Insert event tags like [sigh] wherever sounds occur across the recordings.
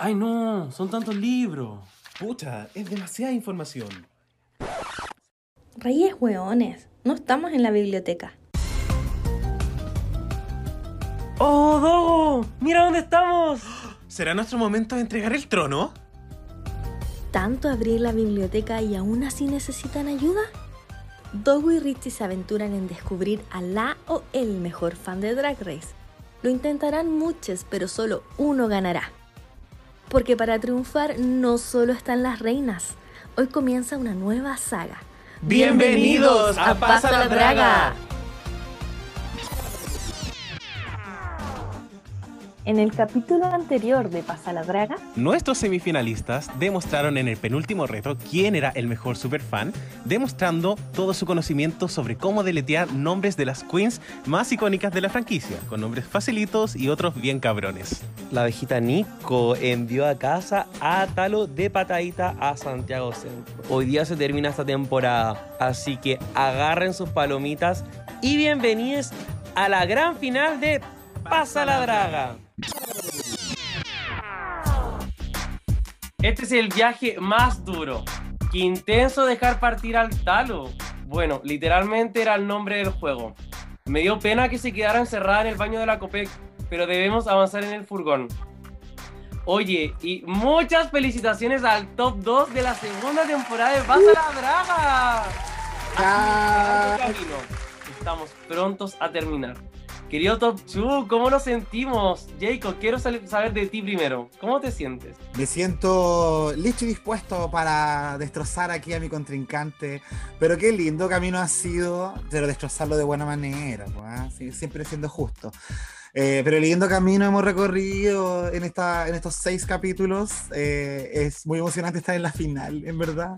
Ay, no, son tantos libros. Pucha, es demasiada información. Reyes hueones, no estamos en la biblioteca. ¡Oh, Dogo! ¡Mira dónde estamos! [gasps] ¿Será nuestro momento de entregar el trono? ¿Tanto abrir la biblioteca y aún así necesitan ayuda? Dogo y Richie se aventuran en descubrir a la o el mejor fan de Drag Race. Lo intentarán muchos, pero solo uno ganará. Porque para triunfar no solo están las reinas. Hoy comienza una nueva saga. ¡Bienvenidos a Pasa la Draga! En el capítulo anterior de Pasa la Draga, Nuestros semifinalistas demostraron en el penúltimo reto quién era el mejor superfan, demostrando todo su conocimiento sobre cómo deletear nombres de las queens más icónicas de la franquicia, con nombres facilitos y otros bien cabrones. La abejita Nico envió a casa a Talo de patadita a Santiago Centro. Hoy día se termina esta temporada, así que agarren sus palomitas y bienvenidos a la gran final de Pasa la Draga. Este es el viaje más duro. Qué intenso dejar partir al talo. Bueno, literalmente era el nombre del juego. Me dio pena que se quedara encerrada en el baño de la Copec, pero debemos avanzar en el furgón. Oye, y muchas felicitaciones al top 2 de la segunda temporada de Pasa la Draga. Así. Estamos prontos a terminar. Querido Top 2, ¿cómo nos sentimos? Jacob, quiero saber de ti primero. ¿Cómo te sientes? Me siento listo y dispuesto para destrozar aquí a mi contrincante. Pero qué lindo camino ha sido, pero destrozarlo de buena manera, pues, ¿ah? Sí, siempre siendo justo. Eh, pero el lindo camino hemos recorrido en, esta, en estos seis capítulos. Eh, es muy emocionante estar en la final, en verdad.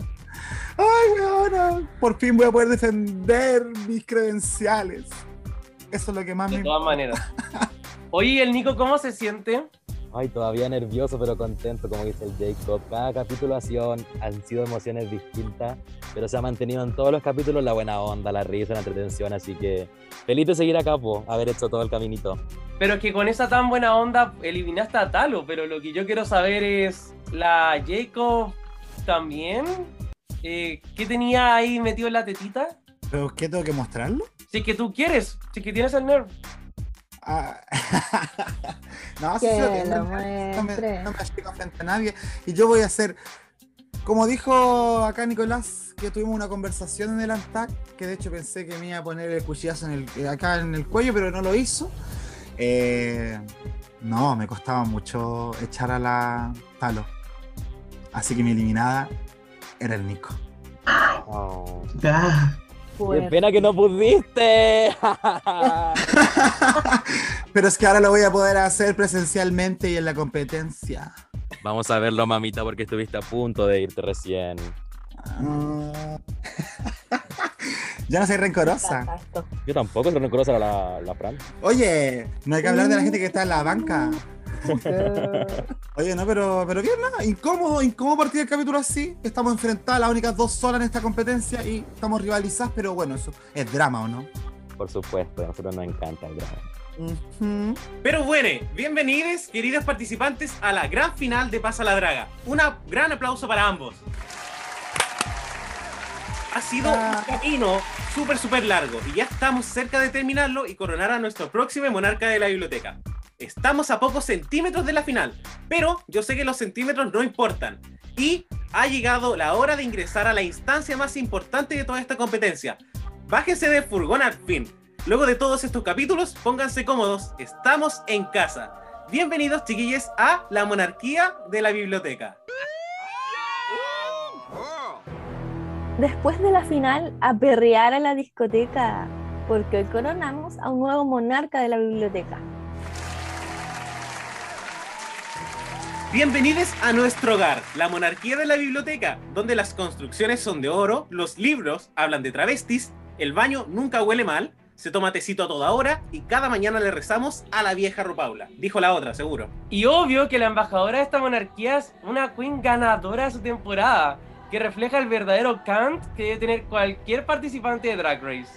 ¡Ay, weona! Por fin voy a poder defender mis credenciales. Eso es lo que más De me todas maneras. [laughs] Oye, ¿y el Nico cómo se siente? Ay, todavía nervioso, pero contento, como dice el Jacob. Cada capítulo ha sido- han sido emociones distintas, pero se ha mantenido en todos los capítulos la buena onda, la risa, la entretención, así que feliz de seguir acá, po, haber hecho todo el caminito. Pero es que con esa tan buena onda eliminaste a Talo, pero lo que yo quiero saber es, ¿la Jacob también? Eh, ¿Qué tenía ahí metido en la tetita? ¿Pero qué tengo que mostrarlo? Si es que tú quieres, si es que tienes el nerf. Ah, [laughs] no, sí, sí, lo no, me- no me, frente a nadie. Y yo voy a hacer, como dijo acá Nicolás, que tuvimos una conversación en el Antac, que de hecho pensé que me iba a poner el cuchillazo en el, eh, acá en el cuello, pero no lo hizo. Eh, no, me costaba mucho echar a la Talo. Así que mi eliminada era el Nico. Oh. Ah, ¡Qué pena que no pudiste! [laughs] pero es que ahora lo voy a poder hacer presencialmente y en la competencia. Vamos a verlo, mamita, porque estuviste a punto de irte recién. Ah. [laughs] ya no soy rencorosa. Yo tampoco, no reconozco a la, la Fran. Oye, no hay que hablar de la gente que está en la banca. [laughs] Oye, no, pero, pero bien, nada, incómodo, incómodo partir el capítulo así. Estamos enfrentadas las únicas dos solas en esta competencia y estamos rivalizadas, pero bueno, eso es drama, ¿o no? Por supuesto, a nosotros nos encanta el drama. Pero bueno, bienvenidos, queridos participantes, a la gran final de Pasa la Draga. Un gran aplauso para ambos. Ha sido Ah. un camino súper, súper largo y ya estamos cerca de terminarlo y coronar a nuestro próximo monarca de la biblioteca. Estamos a pocos centímetros de la final, pero yo sé que los centímetros no importan. Y ha llegado la hora de ingresar a la instancia más importante de toda esta competencia. Bájense del furgón al fin. Luego de todos estos capítulos, pónganse cómodos, estamos en casa. Bienvenidos chiquillos a la monarquía de la biblioteca. Después de la final, a perrear a la discoteca, porque hoy coronamos a un nuevo monarca de la biblioteca. Bienvenidos a nuestro hogar, la monarquía de la biblioteca, donde las construcciones son de oro, los libros hablan de travestis, el baño nunca huele mal, se toma tecito a toda hora y cada mañana le rezamos a la vieja Rupaula. Dijo la otra, seguro. Y obvio que la embajadora de esta monarquía es una queen ganadora de su temporada, que refleja el verdadero Kant que debe tener cualquier participante de Drag Race.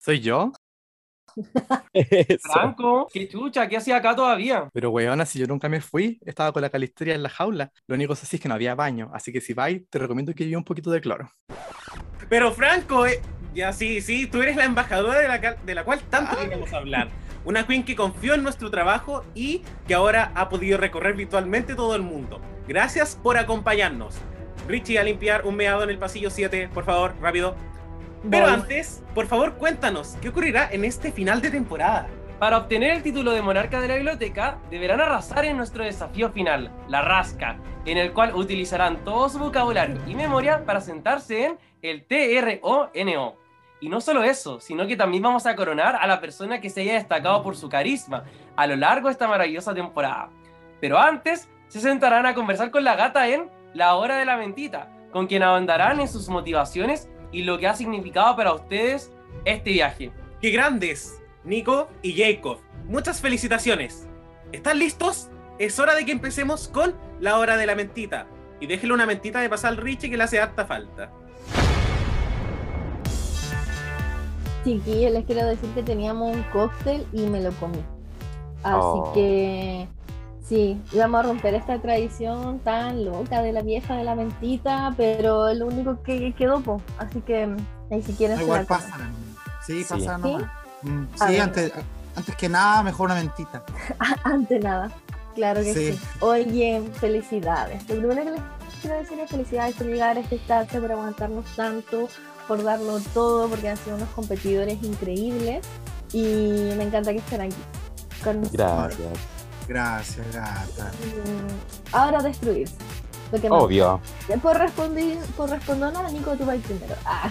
¿Soy yo? Franco, qué chucha, ¿qué hacía acá todavía? Pero weona, si yo nunca me fui, estaba con la calisteria en la jaula. Lo único que sí es que no había baño, así que si vais, te recomiendo que lleve un poquito de cloro. Pero Franco, eh, ya sí, sí, tú eres la embajadora de la, de la cual tanto queríamos hablar. Una queen que confió en nuestro trabajo y que ahora ha podido recorrer virtualmente todo el mundo. Gracias por acompañarnos. Richie, a limpiar un meado en el pasillo 7, por favor, rápido. Pero antes, por favor, cuéntanos, ¿qué ocurrirá en este final de temporada? Para obtener el título de monarca de la biblioteca, deberán arrasar en nuestro desafío final, la rasca, en el cual utilizarán todo su vocabulario y memoria para sentarse en el TRONO. Y no solo eso, sino que también vamos a coronar a la persona que se haya destacado por su carisma a lo largo de esta maravillosa temporada. Pero antes, se sentarán a conversar con la gata en La Hora de la Mentita, con quien ahondarán en sus motivaciones y lo que ha significado para ustedes este viaje. ¡Qué grandes! Nico y Jacob, muchas felicitaciones. ¿Están listos? Es hora de que empecemos con la hora de la mentita. Y déjele una mentita de pasar al Richie que le hace harta falta. Chiquillos, les quiero decir que teníamos un cóctel y me lo comí. Así Oh. que sí, íbamos a romper esta tradición tan loca de la vieja de la mentita, pero es lo único que quedó, po. así que mm, ahí si quieren se Igual pasan. Sí, Sí. pasan ¿Sí? nomás. Mm, Sí, antes, antes que nada, mejor una mentita. [laughs] Ante nada, claro que sí. Sí. Oye, felicidades. Lo primero que les quiero decir es felicidades por llegar a esta instancia, por aguantarnos tanto, por darlo todo, porque han sido unos competidores increíbles y me encanta que estén aquí. Con nosotros. Gracias. Gracias, gata. Mm, Ahora destruirse. Lo que me Obvio. gusta. Por responder, por responder a Nico, tú vas primero. Ah,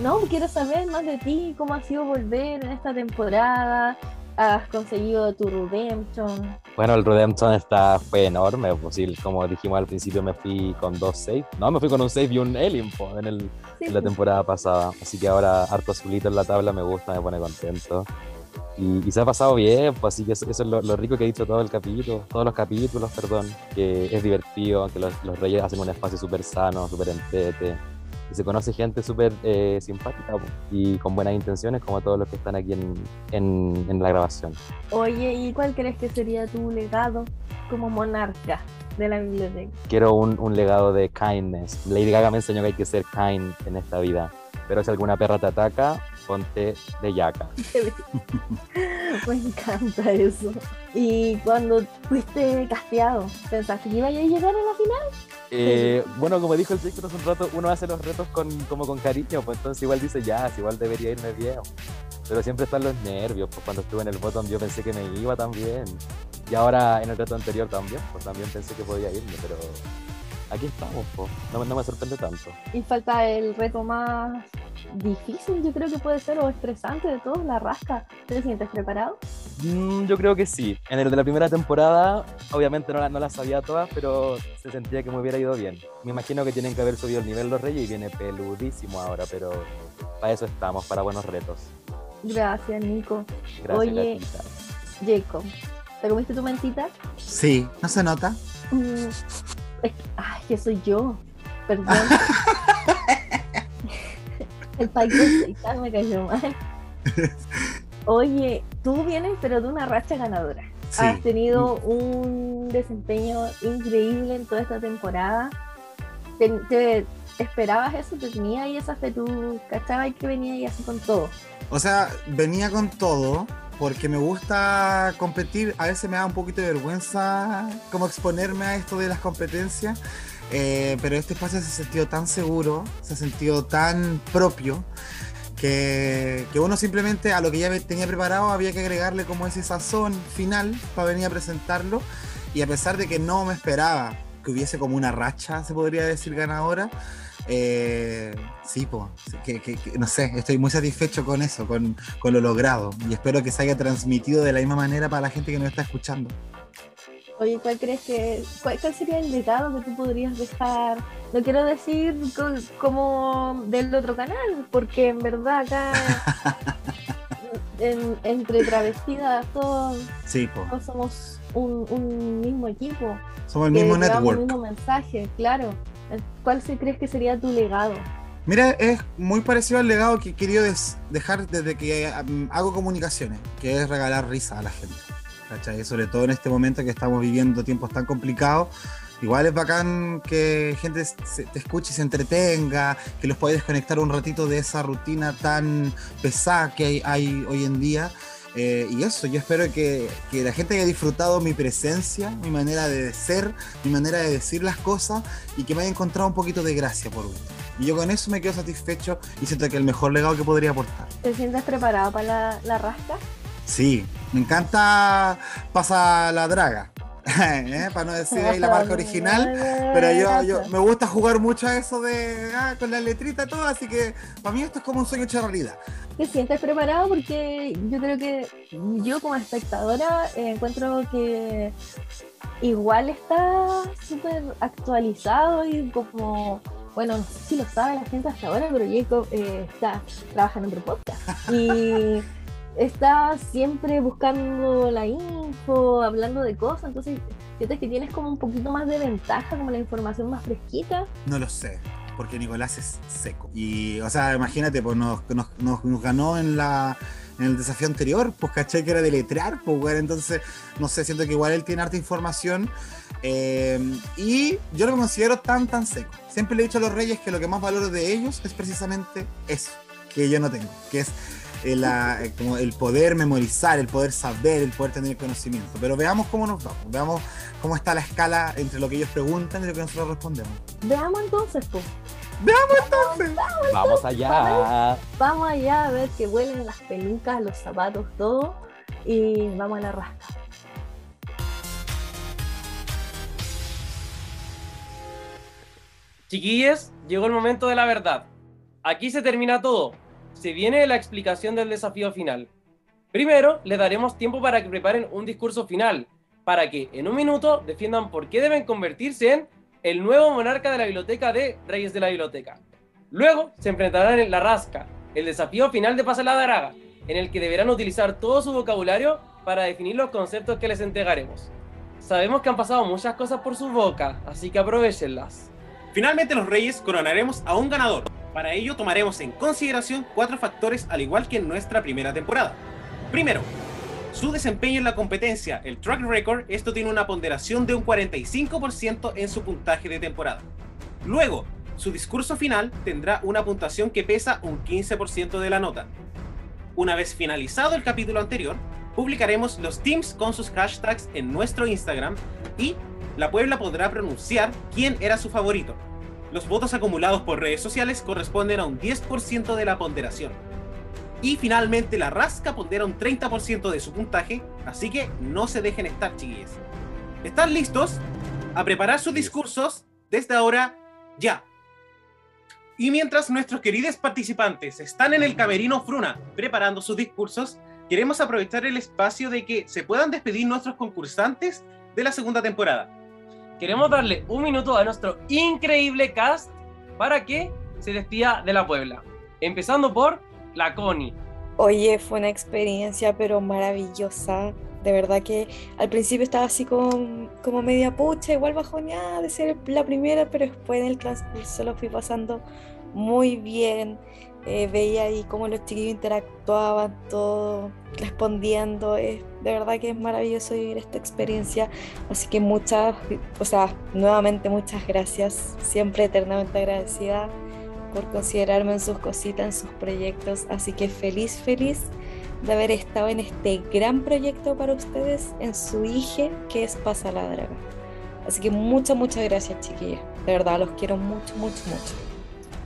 no, quiero saber más de ti, cómo ha sido volver en esta temporada. Has conseguido tu redemption. Bueno, el Redemption está, fue enorme. Pues, como dijimos al principio, me fui con dos saves. No, me fui con un save y un alien po, en, el, Sí, en la pues. temporada pasada. Así que ahora harto azulito en la tabla me gusta, me pone contento. Y, y se ha pasado bien, pues así que eso, eso es lo, lo rico que he dicho todo el capítulo, todos los capítulos, perdón, que es divertido, que los, los reyes hacen un espacio súper sano, súper entete, y se conoce gente súper eh, simpática po, y con buenas intenciones, como todos los que están aquí en, en, en la grabación. Oye, ¿y cuál crees que sería tu legado como monarca de la biblioteca? Quiero un, un legado de kindness. Lady Gaga me enseñó que hay que ser kind en esta vida, pero si alguna perra te ataca, ponte de yaca. [laughs] Me encanta eso. Y cuando fuiste casteado, ¿pensaste que iba a llegar a la final? Eh, bueno, como dijo el Jacob hace un rato, uno hace los retos con, como con cariño, pues entonces igual dice, ya, igual debería irme bien. Pero siempre están los nervios, pues cuando estuve en el bottom yo pensé que me iba también. Y ahora en el reto anterior también, pues también pensé que podía irme, pero aquí estamos, pues. No, me- no me sorprende tanto. Y falta el reto más difícil, yo creo que puede ser, o estresante de todos, la rasca. ¿Te sientes preparado? Mm, yo creo que sí. En el de la primera temporada, obviamente no, la- no sabía todas, pero se sentía que me hubiera ido bien. Me imagino que tienen que haber subido el nivel los reyes y viene peludísimo ahora, pero para eso estamos, para buenos retos. Gracias, Nico. Gracias, Oye. gatita. Jacob, ¿te comiste tu mentita? Sí, ¿no se nota? Mm, es- ay, que soy yo. Perdón. [laughs] El de me cayó mal. Oye, tú vienes pero de una racha ganadora. Sí. Has tenido un desempeño increíble en toda esta temporada. ¿Te, te esperabas eso? ¿Te tenía ahí esa fe? ¿Tú cachabas que venía ahí así con todo? O sea, venía con todo porque me gusta competir. A veces me da un poquito de vergüenza como exponerme a esto de las competencias. eh, pero este espacio se ha sentido tan seguro, se ha sentido tan propio, que, que uno simplemente a lo que ya tenía preparado había que agregarle como ese sazón final para venir a presentarlo. Y a pesar de que no me esperaba que hubiese como una racha, se podría decir, ganadora, eh, sí, po, que, que- que- no sé, estoy muy satisfecho con eso, con, con lo logrado. Y espero que se haya transmitido de la misma manera para la gente que nos está escuchando. Oye, ¿cuál crees que, cuál, cuál sería el legado que tú podrías dejar? No quiero decir co- como del otro canal, porque en verdad acá [laughs] en- entre travestidas todos, Sí, po. todos somos un, un mismo equipo. Somos el mismo llevamos network. el mismo mensaje, claro. ¿Cuál se crees que sería tu legado? Mira, es muy parecido al legado que he querido dejar desde que um, hago comunicaciones, que es regalar risa a la gente. ¿cachai? Sobre todo en este momento que estamos viviendo tiempos tan complicados. Igual es bacán que gente se- te escuche y se entretenga, que los puedas desconectar un ratito de esa rutina tan pesada que hay, hay hoy en día. Eh, y eso, yo espero que, que la gente haya disfrutado mi presencia, mi manera de ser, mi manera de decir las cosas y que me haya encontrado un poquito de gracia por último. Y yo con eso me quedo satisfecho y siento que el mejor legado que podría aportar. ¿Te sientes preparado para la, la rasca? Sí, me encanta Pasa la Draga, [laughs] ¿eh? para no decir ahí la marca original. [laughs] Pero yo, yo me gusta jugar mucho a eso de ah, con la letrita todo, así que para mí esto es como un sueño hecho realidad. ¿Te sientes preparado? Porque yo creo que yo como espectadora eh, encuentro que igual está súper actualizado y como, bueno, no sé si lo sabe la gente hasta ahora, pero Jacob eh, está trabajando en otro podcast y [laughs] está siempre buscando la info, hablando de cosas, entonces sientes que tienes como un poquito más de ventaja, como la información más fresquita. No lo sé, porque Nicolás es seco. Y, o sea, imagínate, pues nos, ganó en la en el desafío anterior, pues caché que era deletrear, pues weón, entonces, no sé, siento que igual él tiene harta información. eh, y yo me considero tan, tan seco. Siempre le he dicho a los reyes que lo que más valoro de ellos es precisamente eso, que yo no tengo, que es el, eh, como el poder memorizar, el poder saber, el poder tener conocimiento. Pero veamos cómo nos vamos, veamos cómo está la escala entre lo que ellos preguntan y lo que nosotros respondemos. Veamos entonces, pues. Vamos allá. Vamos allá a ver que huelen las pelucas, los zapatos, todo. Y vamos a la rasca. Chiquillos, llegó el momento de la verdad. Aquí se termina todo. Se viene la explicación del desafío final. Primero, les daremos tiempo para que preparen un discurso final, para que en un minuto defiendan por qué deben convertirse en el nuevo monarca de la biblioteca de Reyes de la Biblioteca. Luego, se enfrentarán en la rasca, el desafío final de Pasa la Draga, en el que deberán utilizar todo su vocabulario para definir los conceptos que les entregaremos. Sabemos que han pasado muchas cosas por su boca, así que aprovechenlas. Finalmente los Reyes coronaremos a un ganador. Para ello tomaremos en consideración cuatro factores al igual que en nuestra primera temporada. Primero, su desempeño en la competencia, el track record, esto tiene una ponderación de un 45% en su puntaje de temporada. Luego, su discurso final tendrá una puntuación que pesa un 15% de la nota. Una vez finalizado el capítulo anterior, publicaremos los teams con sus hashtags en nuestro Instagram y la Puebla podrá pronunciar quién era su favorito. Los votos acumulados por redes sociales corresponden a un 10% de la ponderación. Y finalmente la rasca pondera un 30% de su puntaje, así que no se dejen estar, chiquillos. ¿Están listos? A preparar sus discursos desde ahora ya. Y mientras nuestros queridos participantes están en el camerino Fruna preparando sus discursos, queremos aprovechar el espacio de que se puedan despedir nuestros concursantes de la segunda temporada. Queremos darle un minuto a nuestro increíble cast para que se despida de la Puebla. Empezando por la Connie. Oye, fue una experiencia pero maravillosa. De verdad que al principio estaba así como, como media pucha, igual bajoneada de ser la primera, pero después en el transcurso lo fui pasando muy bien. Eh, veía ahí cómo los chiquillos interactuaban, todo respondiendo. Es, de verdad que es maravilloso vivir esta experiencia. Así que muchas, o sea, nuevamente muchas gracias. Siempre eternamente agradecida por considerarme en sus cositas, en sus proyectos. Así que feliz, feliz de haber estado en este gran proyecto para ustedes, en su hija, que es Pasa la Draga. Así que muchas, muchas gracias, chiquillas. De verdad, los quiero mucho, mucho, mucho.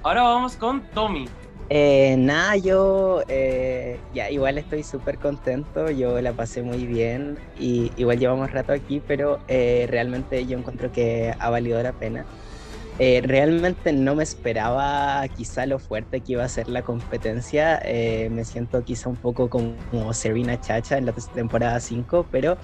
Ahora vamos con Tommy. Eh, nada, yo eh, ya igual estoy súper contento, yo la pasé muy bien y igual llevamos rato aquí, pero eh, realmente yo encuentro que ha valido la pena. Eh, realmente no me esperaba quizá lo fuerte que iba a ser la competencia, me siento quizá un poco como, como Serena Chacha en la temporada 5, pero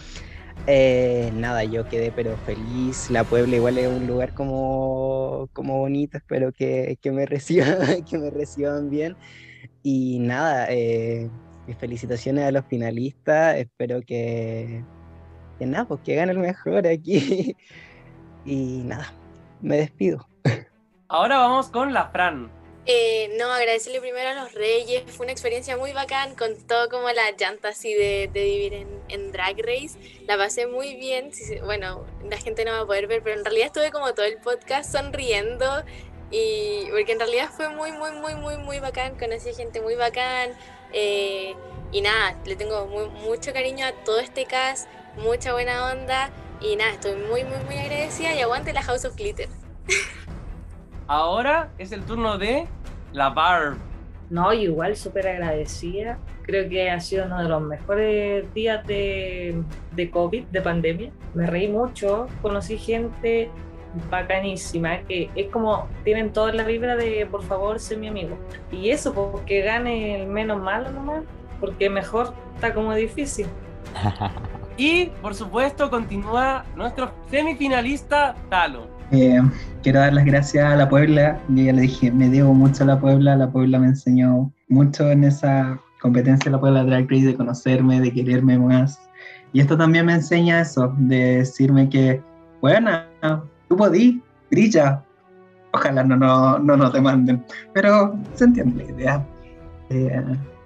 eh, nada, yo quedé pero feliz. La Puebla igual es un lugar como, como bonito, espero que, que me [laughs] reciban, que me reciban bien. Y nada, eh, felicitaciones a los finalistas, espero que, que nada, pues que gane el mejor aquí. [laughs] Y nada, me despido. Ahora vamos con la Fran. Eh, no, agradecerle primero a los Reyes, fue una experiencia muy bacán con todo como la llanta así de, de vivir en, en, Drag Race, la pasé muy bien, bueno, la gente no va a poder ver, pero en realidad estuve como todo el podcast sonriendo. Y porque en realidad fue muy, muy, muy, muy, muy bacán, conocí gente muy bacán. Eh, y nada, le tengo mucho cariño a todo este cast, mucha buena onda. Y nada, estoy muy, muy, muy agradecida. Y aguante la House of Glitter. [laughs] Ahora es el turno de la Barb. No, igual súper agradecida. Creo que ha sido uno de los mejores días de, de COVID, de pandemia. Me reí mucho, conocí gente bacanísima, que es como tienen toda la vibra de por favor sé mi amigo. Y eso, porque gane el menos malo nomás, porque mejor está como difícil. [laughs] y por supuesto continúa nuestro semifinalista Talo. Eh, quiero dar las gracias a la Puebla. Yo ya le dije, me debo mucho a la Puebla. La Puebla me enseñó mucho en esa competencia de la Puebla Drag Race, de conocerme, de quererme más. Y esto también me enseña eso, de decirme que, bueno, tú podí, brilla. Ojalá no, no, no nos demanden, pero se entiende la idea. Eh,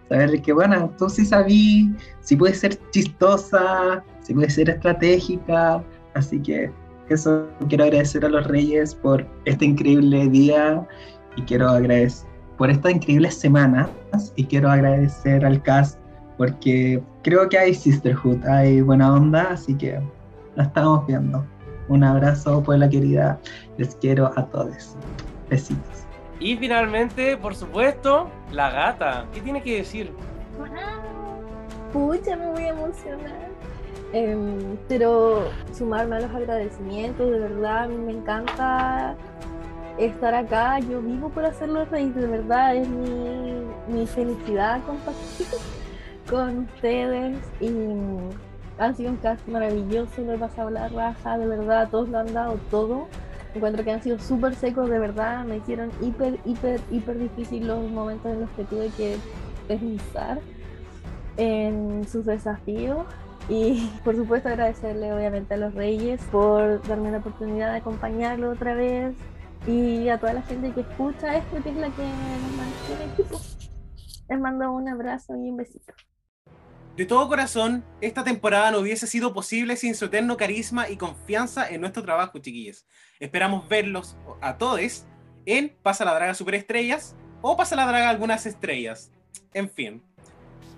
saber que, bueno, tú sí sabí, si puedes ser chistosa, si puedes ser estratégica, así que eso quiero agradecer a los Reyes por este increíble día y quiero agradecer por estas increíbles semanas y quiero agradecer al cast porque creo que hay sisterhood, hay buena onda, así que la estamos viendo. Un abrazo, la querida, les quiero a todos. Besitos. Y finalmente, por supuesto, la gata. ¿Qué tiene que decir? Pucha, me voy a emocionar. Em, pero sumarme a los agradecimientos, de verdad, a mí me encanta estar acá, yo vivo por hacerlo reír, de verdad, es mi, mi felicidad compartir con ustedes y ha sido un cast maravilloso, lo he pasado la raja, de verdad, todos lo han dado todo. Encuentro que han sido súper secos, de verdad, me hicieron hiper, hiper, hiper difícil los momentos en los que tuve que pensar en sus desafíos y por supuesto agradecerle obviamente a los Reyes por darme la oportunidad de acompañarlo otra vez y a toda la gente que escucha esto, que es la que nos mantiene equipo. Les mando un abrazo y un besito. De todo corazón, esta temporada no hubiese sido posible sin su eterno carisma y confianza en nuestro trabajo, chiquillos. Esperamos verlos a todos en Pasa la Draga Superestrellas o Pasa la Draga Algunas Estrellas. En fin.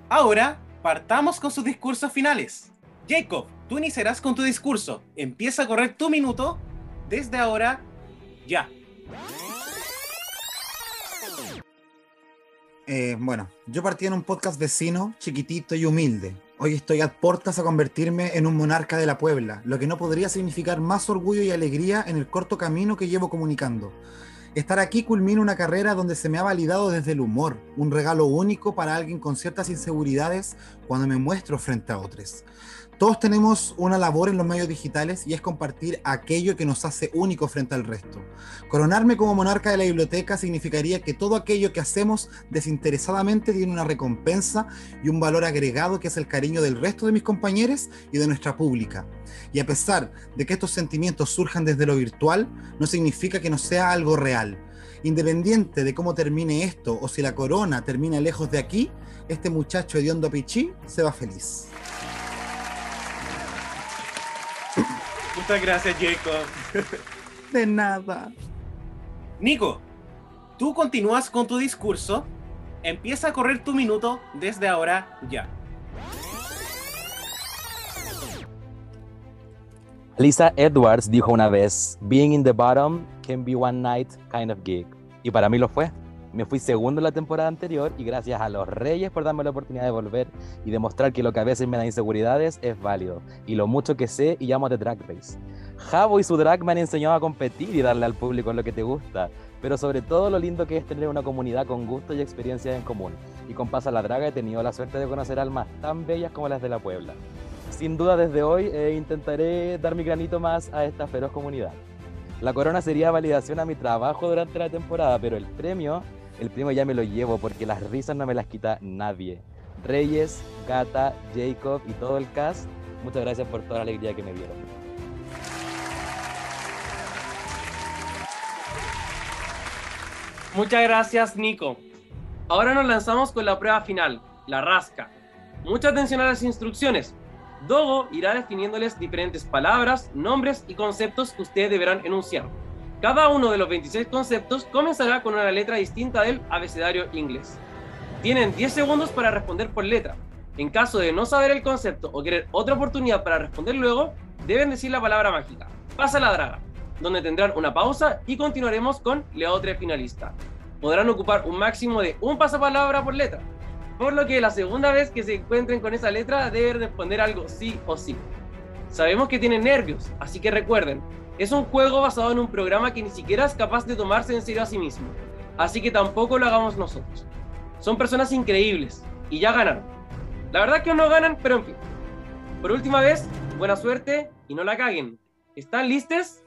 Ahora partamos con sus discursos finales. Jacob, tú iniciarás con tu discurso. Empieza a correr tu minuto desde ahora ya. Eh, bueno, yo partí en un podcast vecino, chiquitito y humilde. Hoy estoy a puertas a convertirme en un monarca de la Puebla, lo que no podría significar más orgullo y alegría en el corto camino que llevo comunicando. Estar aquí culmina una carrera donde se me ha validado desde el humor, un regalo único para alguien con ciertas inseguridades cuando me muestro frente a otros. Todos tenemos una labor en los medios digitales y es compartir aquello que nos hace único frente al resto. Coronarme como monarca de la biblioteca significaría que todo aquello que hacemos desinteresadamente tiene una recompensa y un valor agregado que es el cariño del resto de mis compañeros y de nuestra pública. Y a pesar de que estos sentimientos surjan desde lo virtual, no significa que no sea algo real. Independiente de cómo termine esto o si la corona termina lejos de aquí, este muchacho hediondo Pichí se va feliz. Muchas gracias, Jacob. De nada. Nico, tú continúas con tu discurso. Empieza a correr tu minuto desde ahora ya. Lisa Edwards dijo una vez, Being in the bottom can be one night kind of gig. Y para mí lo fue. Me fui segundo la temporada anterior y gracias a los Reyes por darme la oportunidad de volver y demostrar que lo que a veces me da inseguridades es válido y lo mucho que sé y llamo de Drag Race. Javo y su drag me han enseñado a competir y darle al público lo que te gusta, pero sobre todo lo lindo que es tener una comunidad con gusto y experiencias en común. Y con Pasa la Draga he tenido la suerte de conocer almas tan bellas como las de la Puebla. Sin duda desde hoy eh, intentaré dar mi granito más a esta feroz comunidad. La corona sería validación a mi trabajo durante la temporada, pero el premio el primo ya me lo llevo porque las risas no me las quita nadie. Reyes, Gata, Jacob y todo el cast, muchas gracias por toda la alegría que me dieron. Muchas gracias, Nico. Ahora nos lanzamos con la prueba final, la rasca. Mucha atención a las instrucciones. Dogo irá definiéndoles diferentes palabras, nombres y conceptos que ustedes deberán enunciar. Cada uno de los 26 conceptos comenzará con una letra distinta del abecedario inglés. Tienen 10 segundos para responder por letra. En caso de no saber el concepto o querer otra oportunidad para responder luego, deben decir la palabra mágica. Pasa la draga, donde tendrán una pausa y continuaremos con la otra finalista. Podrán ocupar un máximo de un pasapalabra por letra, por lo que la segunda vez que se encuentren con esa letra deben responder algo sí o sí. Sabemos que tienen nervios, así que recuerden, es un juego basado en un programa que ni siquiera es capaz de tomarse en serio a sí mismo, así que tampoco lo hagamos nosotros. Son personas increíbles y ya ganaron. La verdad es que no ganan, pero en fin. Por última vez, buena suerte y no la caguen. ¿Están listos?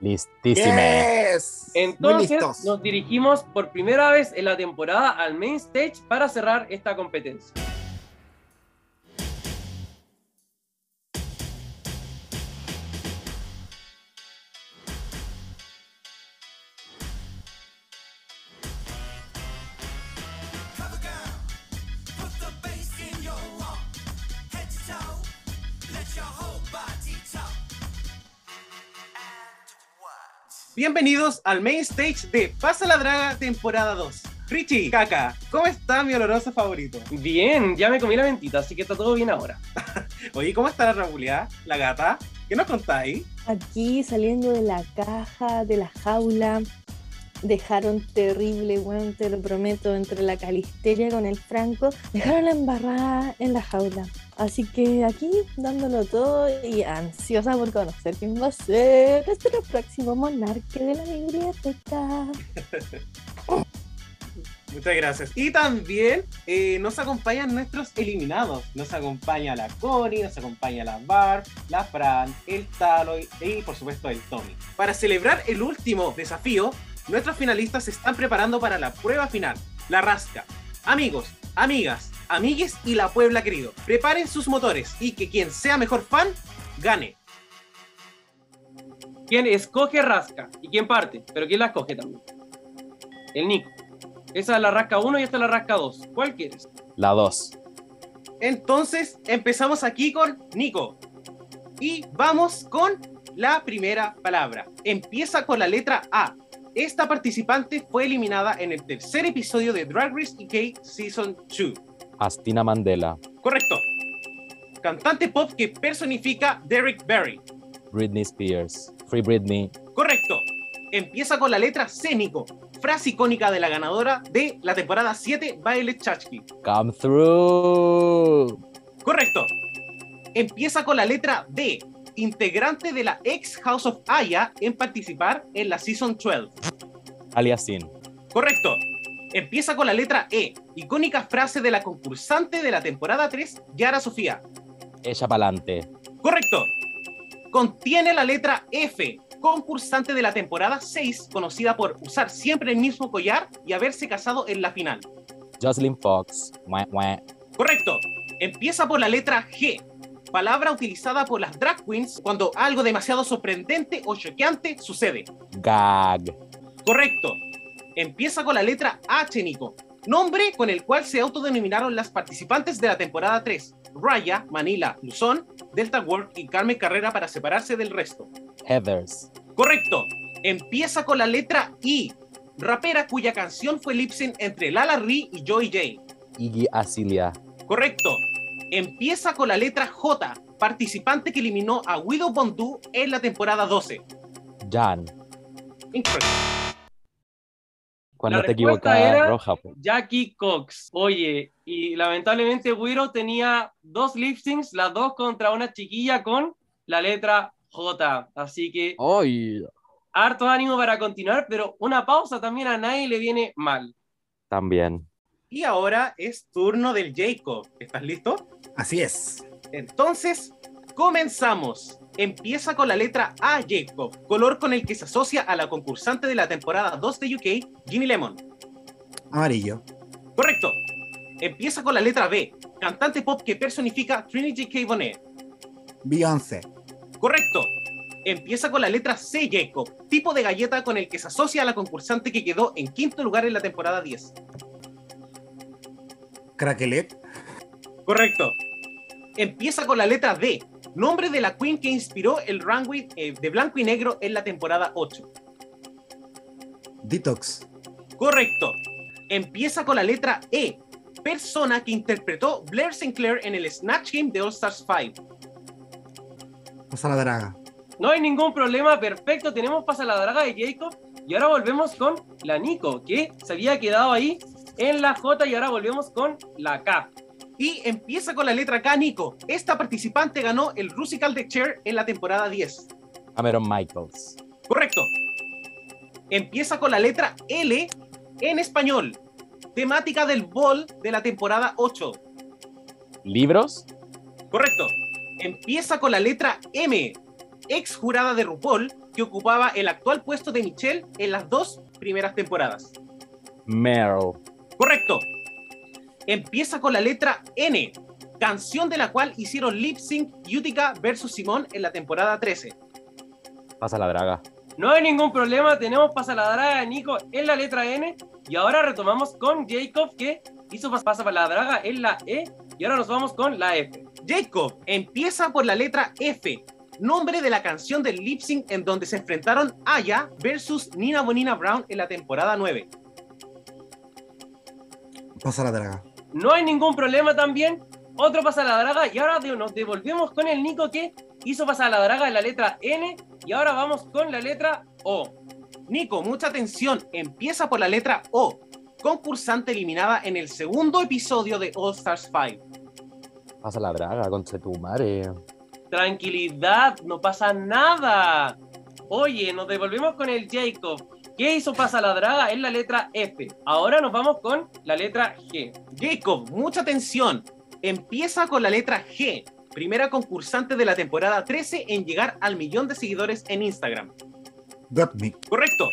Listísime. Yes. Entonces nos dirigimos por primera vez en la temporada al main stage para cerrar esta competencia. Bienvenidos al main stage de Pasa la Draga temporada 2. Richie, Kaka, ¿cómo está mi oloroso favorito? Bien, ya me comí la mentita, así que está todo bien ahora. [laughs] Oye, ¿cómo está la Rabulia, la gata? ¿Qué nos contáis? Aquí saliendo de la caja, de la jaula, dejaron terrible, weón, te lo prometo, entre la calisteria con el Franco, dejaron la embarrada en la jaula. Así que aquí dándolo todo y ansiosa por conocer quién va a ser nuestro próximo monarca de la biblioteca. [laughs] Muchas gracias. Y también eh, nos acompañan nuestros eliminados. Nos acompaña la Connie, nos acompaña la Bar, la Fran, el Taloy y por supuesto el Tommy. Para celebrar el último desafío, nuestros finalistas se están preparando para la prueba final, la rasca. Amigos, amigas, amigues y la Puebla querido, preparen sus motores y que quien sea mejor fan, gane. ¿Quién escoge rasca? ¿Y quién parte? Pero ¿quién la escoge también? El Nico. Esa es la rasca 1 y esta es la rasca 2. ¿Cuál quieres? La 2. Entonces empezamos aquí con Nico. Y vamos con la primera palabra. Empieza con la letra A. Esta participante fue eliminada en el tercer episodio de Drag Race UK Season 2. Astina Mandela. Correcto. Cantante pop que personifica Derek Barry. Britney Spears. Free Britney. Correcto. Empieza con la letra C, Nico. Frase icónica de la ganadora de la temporada 7, Violet Chachki. Come through. Correcto. Empieza con la letra D. Integrante de la ex House of Aya en participar en la Season 12. Aliasin. Correcto. Empieza con la letra E. Icónica frase de la concursante de la temporada 3, Yara Sofía. Ella pa'lante. Correcto. Contiene la letra F. Concursante de la temporada 6, conocida por usar siempre el mismo collar y haberse casado en la final. Jocelyn Fox. Mua, mua. Correcto. Empieza por la letra G. Palabra utilizada por las drag queens cuando algo demasiado sorprendente o choqueante sucede. Gag. Correcto. Empieza con la letra H, Nico. Nombre con el cual se autodenominaron las participantes de la temporada 3. Raya, Manila, Luzón, Delta Work y Carmen Carrera para separarse del resto. Heathers. Correcto. Empieza con la letra I. Rapera cuya canción fue lip sync entre Lala Ri y Joy J. Iggy Asilia. Correcto. Empieza con la letra J. Participante que eliminó a Widow Bondu en la temporada 12. Jan. Incorrecto. Cuando La te respuesta equivocas, era- roja. po. Jackie Cox. Oye, y lamentablemente Wiro tenía dos lip syncs, las dos contra una chiquilla con la letra J. Así que ¡Ay! harto ánimo para continuar, pero una pausa también a nadie le viene mal. También. Y ahora es turno del Jacob. ¿Estás listo? Así es. Entonces, comenzamos. Empieza con la letra A, Jacob, color con el que se asocia a la concursante de la temporada 2 de UK, Ginny Lemon. Amarillo. Correcto. Empieza con la letra B, cantante pop que personifica Trinity K. Bonet. Beyoncé. Correcto. Empieza con la letra C, Jacob, tipo de galleta con el que se asocia a la concursante que quedó en quinto lugar en la temporada 10. Craquelet. Correcto. Empieza con la letra D, nombre de la queen que inspiró el runway eh, de blanco y negro en la temporada 8. Detox. Correcto. Empieza con la letra E, persona que interpretó Blair Sinclair en el Snatch Game de All Stars 5. Pasa la draga. No hay ningún problema, perfecto. Tenemos pasa la draga de Jacob. Y ahora volvemos con la Nico, que se había quedado ahí en la J. Y ahora volvemos con la K. Y empieza con la letra K, Nico. Esta participante ganó el Rusical de Chair en la temporada 10. Cameron Michaels. Correcto. Empieza con la letra L en español. Temática del Ball de la temporada 8. ¿Libros? Correcto. Empieza con la letra M, ex jurada de RuPaul, que ocupaba el actual puesto de Michelle en las dos primeras temporadas. Meryl. Correcto. Empieza con la letra N, canción de la cual hicieron lip sync Utica versus Simón en la temporada 13. Pasa la draga. No hay ningún problema, tenemos pasa la draga de Nico en la letra N. Y ahora retomamos con Jacob, que hizo pas- pasa la draga en la E. Y ahora nos vamos con la F. Jacob empieza por la letra F, nombre de la canción del lip sync en donde se enfrentaron Aya versus Nina Bonina Brown en la temporada 9. Pasa la draga. No hay ningún problema también. Otro pasa la draga. Y ahora nos devolvemos con el Nico que hizo pasar la draga en la letra N. Y ahora vamos con la letra O. Nico, mucha atención, empieza por la letra O, concursante eliminada en el segundo episodio de All Stars 5. Pasa la draga, con tu madre. Tranquilidad, no pasa nada. Oye, nos devolvemos con el Jacob. ¿Qué hizo pasa la draga? En la letra F. Ahora nos vamos con la letra G. Jacob, mucha atención, empieza con la letra G, primera concursante de la temporada 13 en llegar al millón de seguidores en Instagram. Gottmik. Correcto.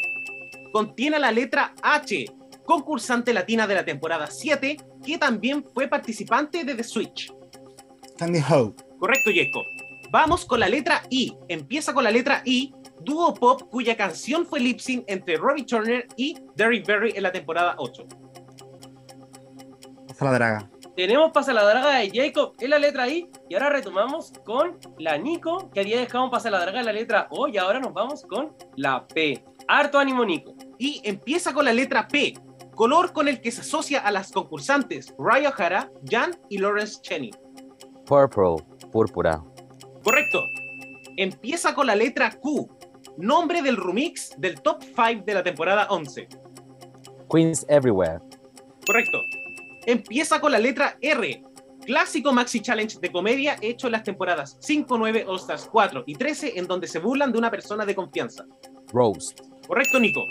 Contiene la letra H, concursante latina de la temporada 7, que también fue participante de The Switch. Sandy Howe. Correcto, Jacob. Vamos con la letra I. Empieza con la letra I, dúo pop cuya canción fue lip sync entre Robbie Turner y Derrick Berry en la temporada 8. Pasa la draga. Tenemos pasa la draga de Jacob en la letra I. Y ahora retomamos con la Nico, que había dejado pasa la draga en la letra O. Y ahora nos vamos con la P. Harto ánimo, Nico. Y empieza con la letra P, color con el que se asocia a las concursantes Raya O'Hara, Jan y Lawrence Cheney. Purple. Púrpura. Correcto. Empieza con la letra Q, nombre del remix del top 5 de la temporada 11. Queens Everywhere. Correcto. Empieza con la letra R, clásico maxi challenge de comedia hecho en las temporadas 5, 9, All Stars 4 y 13 en donde se burlan de una persona de confianza. Roast. Correcto, Nico.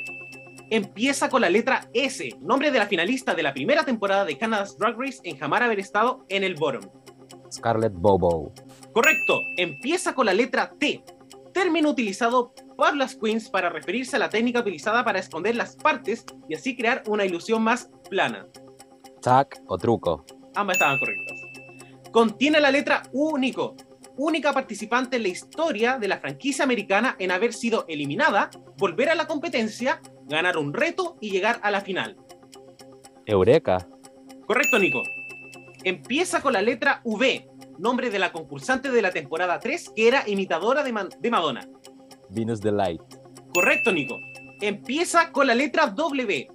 Empieza con la letra S, nombre de la finalista de la primera temporada de Canada's Drag Race en jamás haber estado en el bottom. Scarlett Bobo. Correcto, empieza con la letra T, término utilizado por las queens para referirse a la técnica utilizada para esconder las partes y así crear una ilusión más plana. Tac o truco. Ambas estaban correctas. Contiene la letra U, Nico, única participante en la historia de la franquicia americana en haber sido eliminada, volver a la competencia, ganar un reto y llegar a la final. Eureka. Correcto, Nico. Empieza con la letra V, nombre de la concursante de la temporada 3 que era imitadora de, de Madonna. Venus Delight. Correcto, Nico. Empieza con la letra W,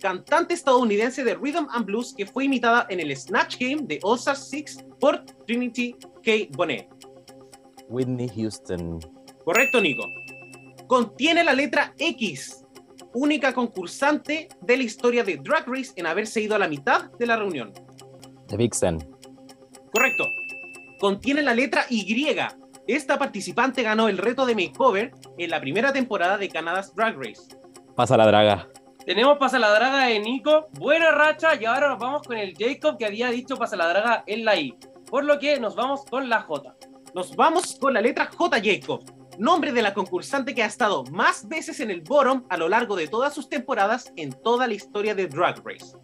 cantante estadounidense de Rhythm and Blues que fue imitada en el Snatch Game de All Star 6 por Trinity K. Bonet. Whitney Houston. Correcto, Nico. Contiene la letra X, única concursante de la historia de Drag Race en haberse ido a la mitad de la reunión. The Vixen. Correcto. Contiene la letra Y. Esta participante ganó el reto de makeover en la primera temporada de Canada's Drag Race. Pasa la draga. Tenemos pasa la draga de Nico, buena racha, y ahora nos vamos con el Jacob que había dicho pasa la draga en la I. Por lo que nos vamos con la J. Nos vamos con la letra J. Jacob, nombre de la concursante que ha estado más veces en el bottom a lo largo de todas sus temporadas en toda la historia de Drag Race.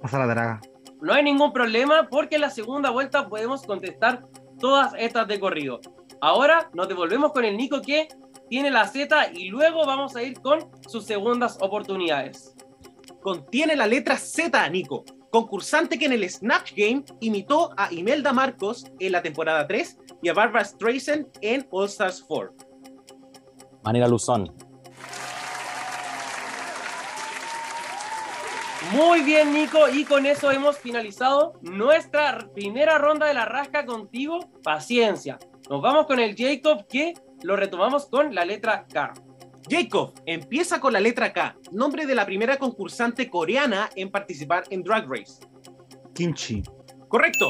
Pasa la draga. No hay ningún problema porque en la segunda vuelta podemos contestar todas estas de corrido. Ahora nos devolvemos con el Nico que tiene la Z y luego vamos a ir con sus segundas oportunidades. Contiene la letra Z, Nico, concursante que en el Snatch Game imitó a Imelda Marcos en la temporada 3 y a Barbara Streisand en All Stars 4. Manera Luzón. Muy bien, Nico, y con eso hemos finalizado nuestra primera ronda de la rasca contigo. Paciencia. Nos vamos con el Jacob que lo retomamos con la letra K. Jacob empieza con la letra K, nombre de la primera concursante coreana en participar en Drag Race. Kimchi. Correcto.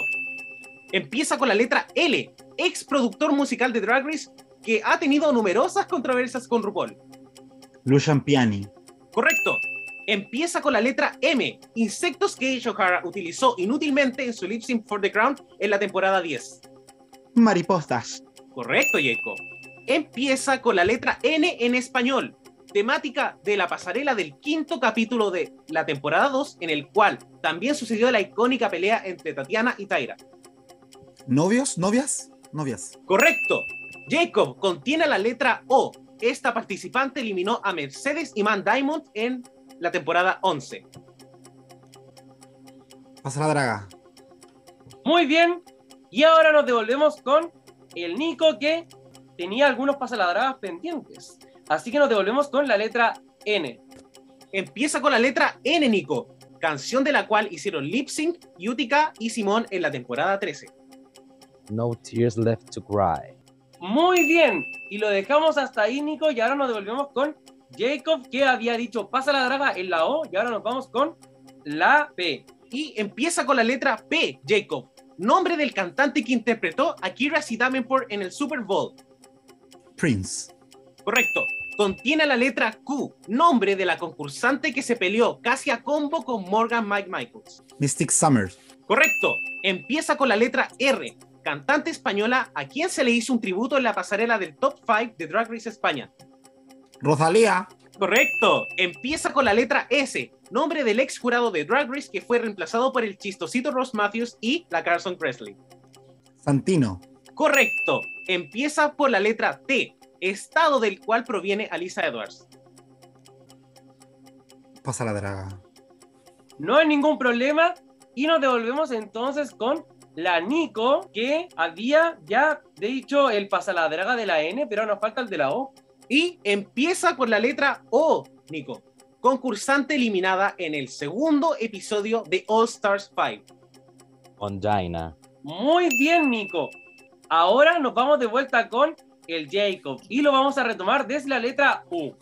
Empieza con la letra L, ex productor musical de Drag Race que ha tenido numerosas controversias con RuPaul. Lucian Piani. Correcto. Empieza con la letra M, insectos que Shohara utilizó inútilmente en su lip sync for the crown en la temporada 10. Mariposas. Correcto, Jacob. Empieza con la letra N en español, temática de la pasarela del quinto capítulo de la temporada 2, en el cual también sucedió la icónica pelea entre Tatiana y Tyra. ¿Novios? ¿Novias? Novias. Correcto. Jacob contiene la letra O. Esta participante eliminó a Mercedes y Man Diamond en la temporada 11. Pasa la draga. Muy bien. Y ahora nos devolvemos con el Nico que tenía algunos pasaladragas pendientes. Así que nos devolvemos con la letra N. Empieza con la letra N, Nico, canción de la cual hicieron lip sync, Utica y Simón en la temporada 13. No Tears Left to Cry. Muy bien. Y lo dejamos hasta ahí, Nico. Y ahora nos devolvemos con Jacob, que había dicho pasa la draga en la O. Y ahora nos vamos con la P. Y empieza con la letra P, Jacob, nombre del cantante que interpretó a Kira C. Davenport en el Super Bowl. Prince. Correcto. Contiene la letra Q, nombre de la concursante que se peleó casi a combo con Morgan Mike Michaels. Mystic Summer. Correcto. Empieza con la letra R, cantante española a quien se le hizo un tributo en la pasarela del Top 5 de Drag Race España. Rosalía. Correcto. Empieza con la letra S, nombre del ex jurado de Drag Race que fue reemplazado por el chistosito Ross Matthews y la Carson Presley. Santino. Correcto. Empieza por la letra T, estado del cual proviene Alisa Edwards. Pasa la draga. No hay ningún problema. Y nos devolvemos entonces con la Nico, que había ya dicho el pasaladraga de la N, pero nos falta el de la O. Y empieza por la letra O, Nico. Concursante eliminada en el segundo episodio de All Stars 5. Ongina. Muy bien, Nico. Ahora nos vamos de vuelta con el Jacob y lo vamos a retomar desde la letra U.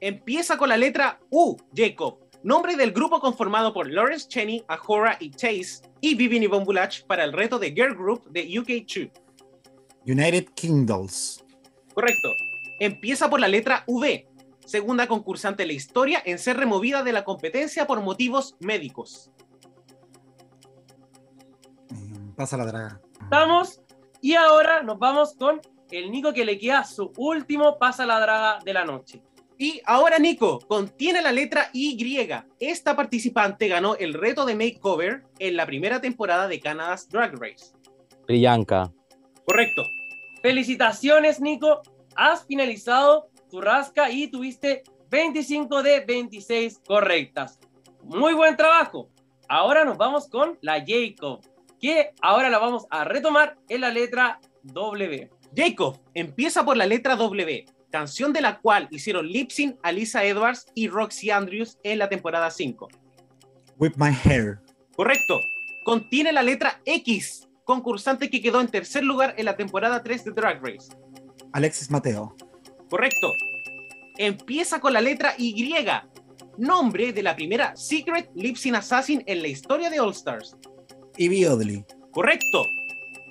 Empieza con la letra U, Jacob. Nombre del grupo conformado por Lawrence Cheney, Ahora y Chase y Vivian Yvonne Bulach para el reto de Girl Group de UK2. United Kingdoms. Correcto. Empieza por la letra V, segunda concursante en la historia en ser removida de la competencia por motivos médicos. Pasa la draga. Estamos y ahora nos vamos con el Nico que le queda su último pasa la draga de la noche. Y ahora Nico, contiene la letra Y. Esta participante ganó el reto de makeover en la primera temporada de Canada's Drag Race. Priyanka. Correcto. Felicitaciones, Nico. Has finalizado tu rasca y tuviste 25 de 26 correctas. Muy buen trabajo. Ahora nos vamos con la Jacob, que ahora la vamos a retomar en la letra W. Jacob empieza por la letra W, canción de la cual hicieron lip sync Alisa Edwards y Roxy Andrews en la temporada 5. Whip My Hair. Correcto. Contiene la letra X, concursante que quedó en tercer lugar en la temporada 3 de Drag Race. Alexis Mateo. Correcto. Empieza con la letra Y, nombre de la primera Secret Lip Sync Assassin en la historia de All Stars. Ivy Odley. Correcto.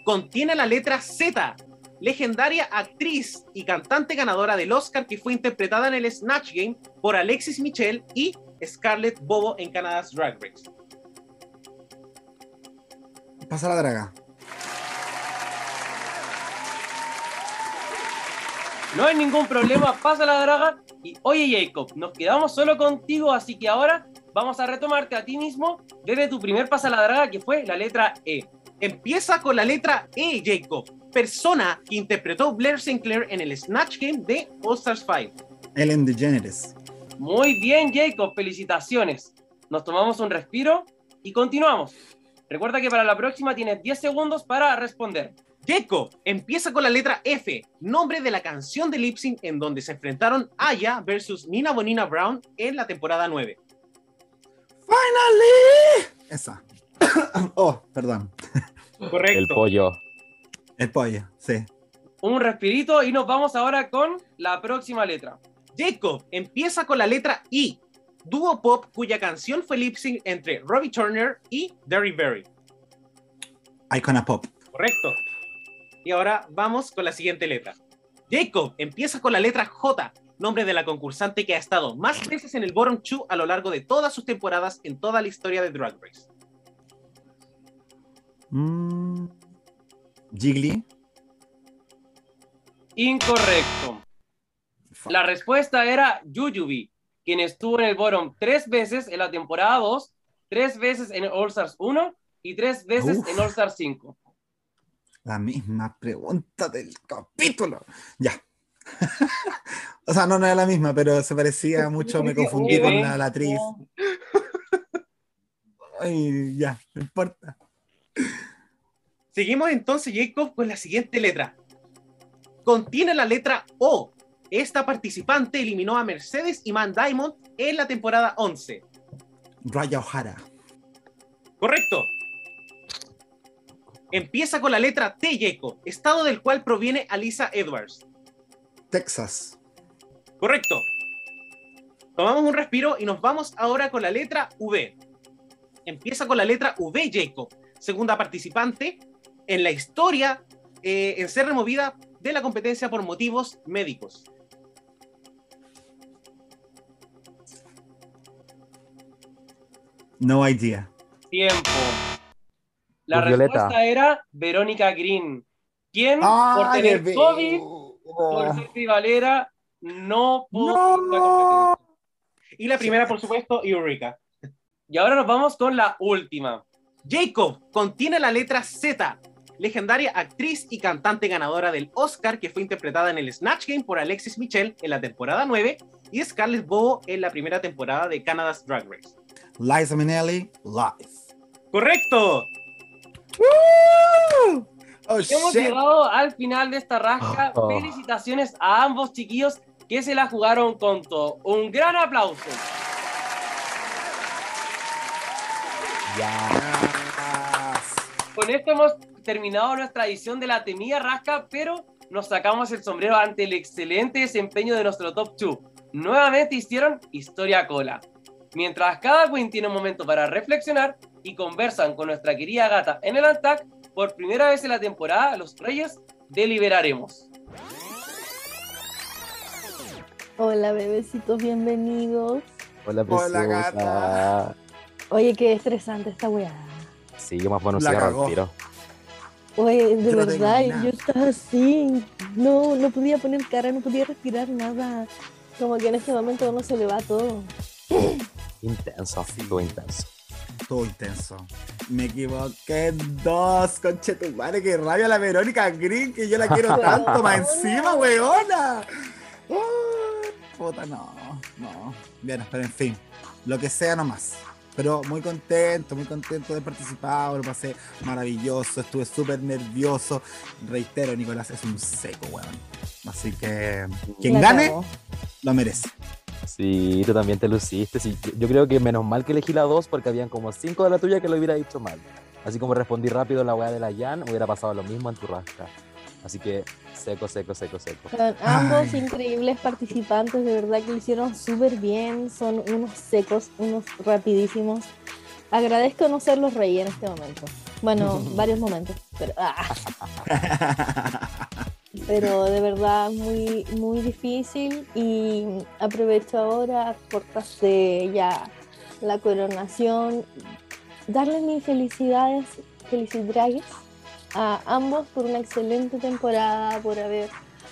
Contiene la letra Z, legendaria actriz y cantante ganadora del Oscar que fue interpretada en el Snatch Game por Alexis Michelle y Scarlett Bobo en Canada's Drag Race. Pasa la draga. No hay ningún problema, pasa la draga. Y oye, Jacob, nos quedamos solo contigo, así que ahora vamos a retomarte a ti mismo desde tu primer pasa la draga, que fue la letra E. empieza con la letra E, Jacob. Persona que interpretó Blair Sinclair en el Snatch Game de All Stars 5. Ellen DeGeneres. Muy bien, Jacob, felicitaciones. Nos tomamos un respiro y continuamos. Recuerda que para la próxima tienes 10 segundos para responder. Jacob empieza con la letra F, nombre de la canción de lip sync en donde se enfrentaron Aya versus Nina Bonina Brown en la temporada 9. ¡Finally! Esa. [coughs] oh, perdón. Correcto. El pollo. El pollo, sí. Un respirito y nos vamos ahora con la próxima letra. Jacob empieza con la letra I, dúo pop cuya canción fue lip sync entre Robbie Turner y Derry Berry. Icona Pop. Correcto. Y ahora vamos con la siguiente letra. Jacob empieza con la letra J, nombre de la concursante que ha estado más veces en el Bottom 2 a lo largo de todas sus temporadas en toda la historia de Drag Race. Mm. Jiggly. Incorrecto. La respuesta era Yuyubi, quien estuvo en el bottom tres veces en la temporada 2, tres veces en All Stars 1 y tres veces Uf. en All Stars 5. La misma pregunta del capítulo. Ya. [laughs] o sea, no, no era la misma, pero se parecía mucho, me confundí con la, la actriz. Ay, ya, no importa. Seguimos entonces, Jacob, con la siguiente letra. Contiene la letra O. Esta participante eliminó a Mercedes y Man Diamond en la temporada 11. Raya O'Hara. Correcto. Empieza con la letra T, Jacob, estado del cual proviene Alisa Edwards. Texas. Correcto. Tomamos un respiro y nos vamos ahora con la letra V. Empieza con la letra V, Jacob, segunda participante en la historia eh, en ser removida de la competencia por motivos médicos. No idea. Tiempo. La Pues Violeta. respuesta era Verónica Green, quien ¡Ah, por tener bebé! COVID, por ser rivalera, no pudo la competencia. Y la primera, por supuesto, Eureka. Y ahora nos vamos con la última. Jacob contiene la letra Z, legendaria actriz y cantante ganadora del Oscar que fue interpretada en el Snatch Game por Alexis Michelle en la temporada 9 y Scarlett Bobo en la primera temporada de Canada's Drag Race. Liza Minnelli, live. ¡Correcto! Oh, Hemos shit. llegado al final de esta rasca. Oh. Felicitaciones a ambos chiquillos que se la jugaron con todo. Un gran aplauso. Ya. Con esto hemos terminado nuestra edición de la temida rasca, pero nos sacamos el sombrero ante el excelente desempeño de nuestro top 2. Nuevamente hicieron historia cola. Mientras cada queen tiene un momento para reflexionar y conversan con nuestra querida gata en el Antac, por primera vez en la temporada, los Reyes deliberaremos. Hola, bebecitos, bienvenidos. Hola, Hola, preciosa. gata. Oye, qué estresante esta weá. Sí, yo más bueno al tiro. Oye, de Yo verdad, yo estaba así. No, no podía poner cara, no podía respirar nada. Como que en este momento uno se le va todo. Intenso, estuvo intenso. Todo intenso. Me equivoqué dos, conchetumare, que rabia la Verónica Green, que yo la quiero [laughs] tanto, más encima, weona. Ay, Puta, no, no. Bien, pero en fin, lo que sea nomás. Pero muy contento, muy contento de haber participado, lo pasé maravilloso, estuve súper nervioso. Reitero, Nicolás es un seco, weón. Así que quien gane, lo merece. Sí, tú también te luciste. Sí, yo- creo que menos mal que elegí la 2 porque habían como 5 de la tuya que lo hubiera dicho mal. Así como respondí rápido la weá de la Jan, hubiera pasado lo mismo en tu rasca. Así que seco, seco, seco, seco. Son ambos Ay. increíbles participantes, de verdad que lo hicieron súper bien, son unos secos, unos rapidísimos. Agradezco no ser los reyes en este momento. Bueno, [laughs] varios momentos, pero, ah, [laughs] pero de verdad muy, muy difícil y aprovecho ahora tras de ya la coronación, darles mis felicidades, felicidades a ambos por una excelente temporada, por haber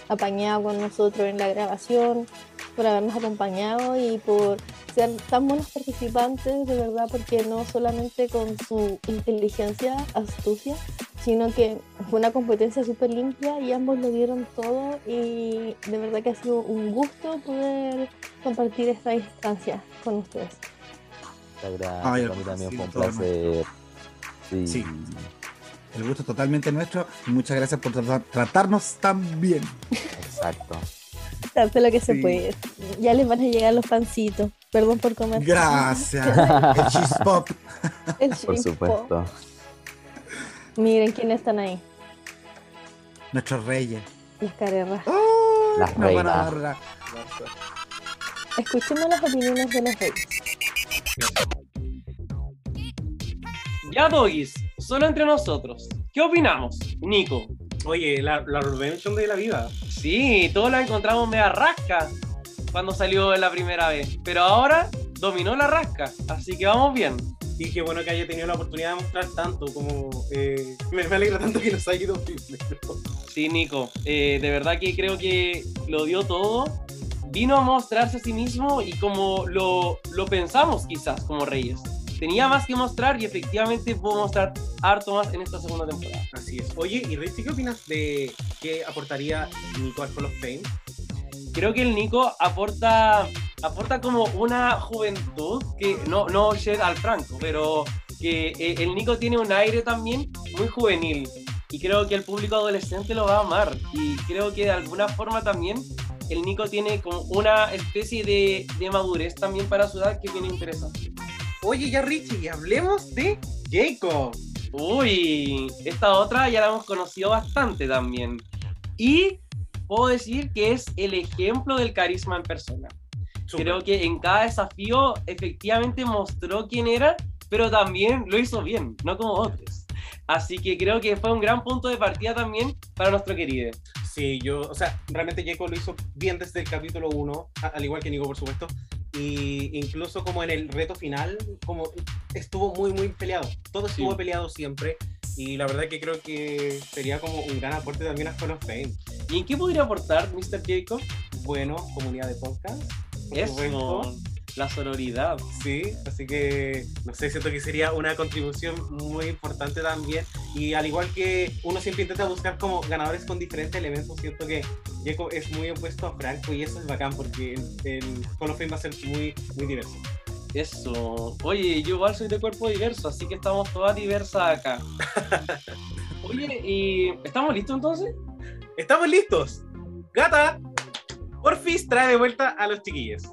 apañado con nosotros en la grabación, por habernos acompañado y por sean tan buenos participantes, de verdad, porque no solamente con su inteligencia, astucia, sino que fue una competencia súper limpia y ambos lo dieron todo y de verdad que ha sido un gusto poder compartir esta instancia con ustedes. Muchas gracias. Ay, a mí también sí, fue un placer. Sí. Sí. El gusto es totalmente nuestro y muchas gracias por tratar- tratarnos tan bien. Exacto. Tanto lo que se puede. Ya les van a llegar los pancitos. Perdón por comer. Gracias. [laughs] El cheese pop. El Por chimpo. supuesto. Miren quiénes están ahí. Nuestros reyes. Las carreras. Las Una buena reinas. Escuchemos las opiniones de los reyes. Ya, Doggies, solo entre nosotros. ¿Qué opinamos, Nico? Oye, la, la Redemption de la vida. Sí, todos la encontramos media rasca cuando salió la primera vez, pero ahora dominó la rasca, así que vamos bien. Y qué bueno que haya tenido la oportunidad de mostrar tanto, como eh, [laughs] me, alegra tanto que nos haya ido primero. Sí, Nico, eh, de verdad que creo que lo dio todo. Vino a mostrarse a sí mismo y como lo, lo pensamos quizás como Reyes. Tenía más que mostrar y efectivamente pudo mostrar harto más en esta segunda temporada. Así es. Oye, y Richie, ¿qué opinas de qué aportaría Nico al Hall of Fame? Creo que el Nico aporta, aporta como una juventud que no, no Shed al Franco, pero que eh, el Nico tiene un aire también muy juvenil y creo que el público adolescente lo va a amar y creo que de alguna forma también el Nico tiene como una especie de, de madurez también para su edad que viene interesante. Oye, ya Richie, y hablemos de Jacob. Uy, esta otra ya la hemos conocido bastante también. Y puedo decir que es el ejemplo del carisma en persona. Súper. Creo que en cada desafío efectivamente mostró quién era, pero también lo hizo bien, no como otros. Así que creo que fue un gran punto de partida también para nuestro querido. Sí, yo, o sea, realmente Jacob lo hizo bien desde el capítulo 1, al igual que Nico, por supuesto. Y incluso como en el reto final, como estuvo muy, muy peleado. Todo estuvo Sí. peleado siempre. Y la verdad que creo que sería como un gran aporte también a Hall of Fame. ¿Y en qué podría aportar Mr. Jacob? Bueno, comunidad de podcast. Eso, la sororidad. Sí, así que no sé, siento que sería una contribución muy importante también. Y al igual que uno siempre intenta buscar como ganadores con diferentes elementos, siento que Jacob es muy opuesto a Franco y eso es bacán porque el, el Hall of Fame va a ser muy, muy diverso. Eso. Oye, yo igual soy de cuerpo diverso, así que estamos todas diversas acá. [laughs] Oye, ¿y estamos listos entonces? ¡Estamos listos! ¡Gata! Porfis trae de vuelta a los chiquillos.